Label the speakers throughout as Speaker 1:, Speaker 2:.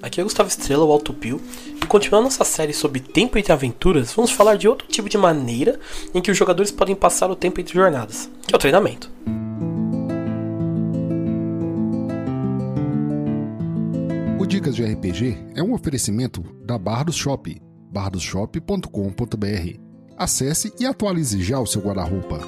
Speaker 1: Aqui é Gustavo Estrela, o Autopio, e continuando nossa série sobre tempo entre aventuras, vamos falar de outro tipo de maneira em que os jogadores podem passar o tempo entre jornadas, que é o treinamento.
Speaker 2: O Dicas de RPG é um oferecimento da Bardos Shop, bardosshop.com.br. Acesse e atualize já o seu guarda-roupa.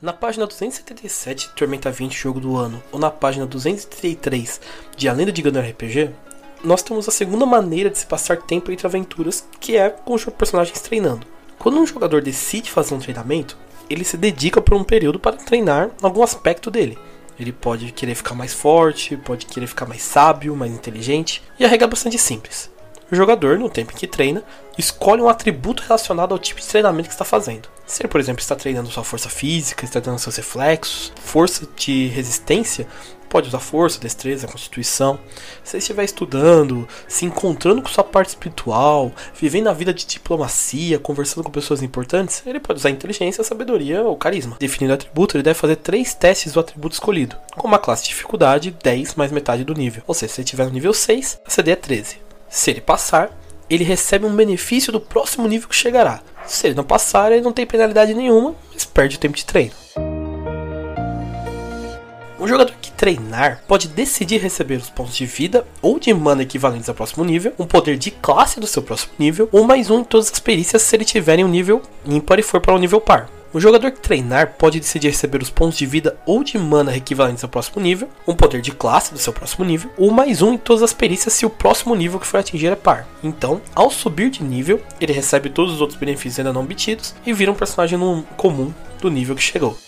Speaker 1: Na página 277 de Tormenta 20 Jogo do Ano, ou na página 233 de A Lenda de Gunner RPG, nós temos a segunda maneira de se passar tempo entre aventuras, que é com os personagens treinando. Quando um jogador decide fazer um treinamento, ele se dedica por um período para treinar algum aspecto dele. Ele pode querer ficar mais forte, pode querer ficar mais sábio, mais inteligente, e a regra é bastante simples. O jogador, no tempo em que treina, escolhe um atributo relacionado ao tipo de treinamento que está fazendo. Se ele, por exemplo, está treinando sua força física, está treinando seus reflexos, força de resistência, pode usar força, destreza, constituição. Se estiver estudando, se encontrando com sua parte espiritual, vivendo a vida de diplomacia, conversando com pessoas importantes, ele pode usar inteligência, sabedoria ou carisma. Definindo o atributo, ele deve fazer três testes do atributo escolhido, com uma classe de dificuldade 10 mais metade do nível. Ou seja, se ele estiver no nível 6, a CD é 13. Se ele passar, ele recebe um benefício do próximo nível que chegará. Se ele não passar, ele não tem penalidade nenhuma, mas perde o tempo de treino. Um jogador que treinar pode decidir receber os pontos de vida ou de mana equivalentes ao próximo nível, um poder de classe do seu próximo nível, ou mais um em todas as perícias se ele tiver em um nível ímpar e for para um nível par. O jogador que treinar pode decidir receber os pontos de vida ou de mana equivalentes ao próximo nível, um poder de classe do seu próximo nível, ou mais um em todas as perícias se o próximo nível que for atingir é par. Então, ao subir de nível, ele recebe todos os outros benefícios ainda não obtidos e vira um personagem comum do nível que chegou.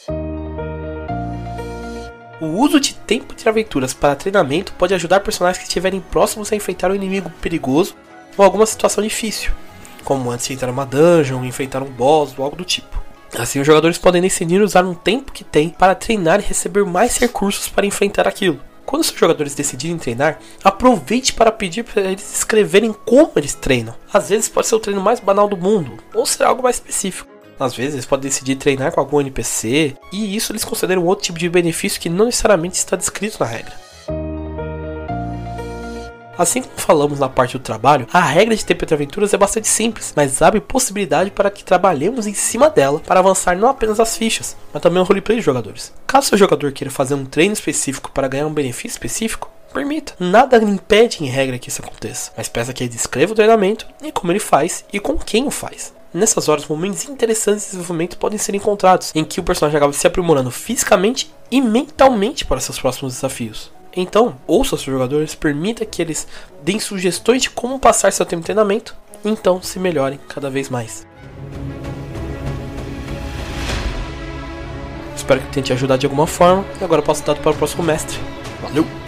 Speaker 1: O uso de tempo de aventuras para treinamento pode ajudar personagens que estiverem próximos a enfrentar um inimigo perigoso ou alguma situação difícil, como antes de entrar uma dungeon, enfrentar um boss ou algo do tipo. Assim, os jogadores podem decidir usar um tempo que têm para treinar e receber mais recursos para enfrentar aquilo. Quando os jogadores decidirem treinar, aproveite para pedir para eles escreverem como eles treinam. Às vezes pode ser o treino mais banal do mundo, ou ser algo mais específico. Às vezes eles podem decidir treinar com algum NPC, e isso eles consideram outro tipo de benefício que não necessariamente está descrito na regra. Assim como falamos na parte do trabalho, a regra de entre aventuras é bastante simples, mas abre possibilidade para que trabalhemos em cima dela para avançar não apenas as fichas, mas também o roleplay dos jogadores. Caso seu jogador queira fazer um treino específico para ganhar um benefício específico, permita. Nada impede em regra que isso aconteça, mas peça que ele descreva o treinamento e como ele faz e com quem o faz. Nessas horas, momentos interessantes de desenvolvimento podem ser encontrados, em que o personagem acaba se aprimorando fisicamente e mentalmente para seus próximos desafios. Então, ouça seus jogadores, permita que eles deem sugestões de como passar seu tempo de treinamento, então se melhorem cada vez mais. Espero que tenha te ajudado de alguma forma, e agora posso dar para o próximo mestre. Valeu!